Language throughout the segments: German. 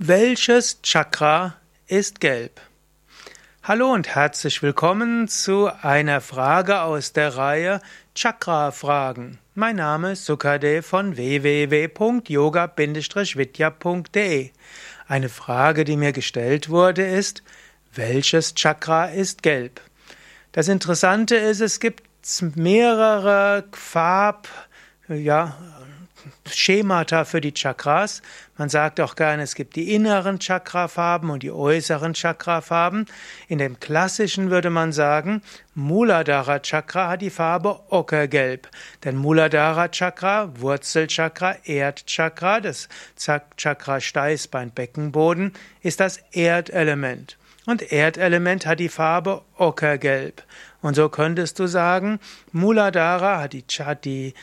Welches Chakra ist gelb? Hallo und herzlich willkommen zu einer Frage aus der Reihe Chakra-Fragen. Mein Name ist Sukadev von www.yoga-vidya.de. Eine Frage, die mir gestellt wurde, ist, welches Chakra ist gelb? Das Interessante ist, es gibt mehrere Farb, ja, Schemata für die Chakras. Man sagt auch gerne, es gibt die inneren Chakrafarben und die äußeren Chakrafarben. In dem klassischen würde man sagen, Muladhara Chakra hat die Farbe ockergelb. Denn Muladhara Chakra, Wurzelchakra, Erdchakra, das Chakra Steißbein, Beckenboden, ist das Erdelement. Und Erdelement hat die Farbe ockergelb. Und so könntest du sagen, Muladhara hat die, hat die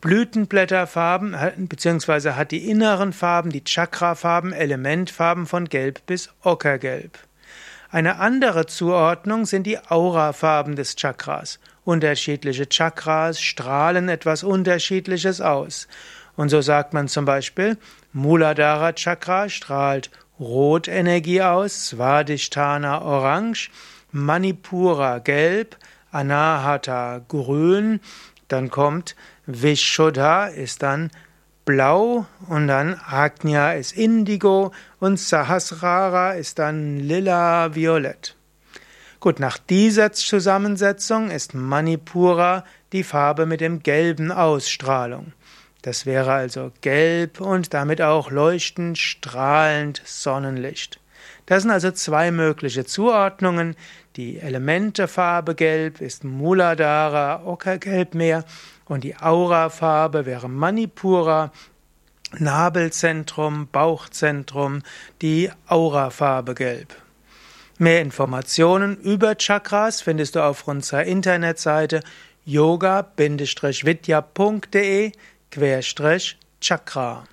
Blütenblätterfarben, beziehungsweise hat die inneren Farben, die Chakrafarben, Elementfarben von Gelb bis Ockergelb. Eine andere Zuordnung sind die Aurafarben des Chakras. Unterschiedliche Chakras strahlen etwas Unterschiedliches aus. Und so sagt man zum Beispiel, Muladhara Chakra strahlt Rotenergie aus, Svadhisthana orange, Manipura gelb, Anahata grün, dann kommt Vishuddha ist dann blau und dann Agnya ist indigo und Sahasrara ist dann lila violett. Gut, nach dieser Zusammensetzung ist Manipura die Farbe mit dem gelben Ausstrahlung. Das wäre also gelb und damit auch leuchtend, strahlend Sonnenlicht. Das sind also zwei mögliche Zuordnungen. Die Elementefarbe gelb ist Muladhara, Ockergelb mehr und die Aurafarbe wäre Manipura, Nabelzentrum, Bauchzentrum, die Aurafarbe gelb. Mehr Informationen über Chakras findest du auf unserer Internetseite yoga-vidya.de Chakra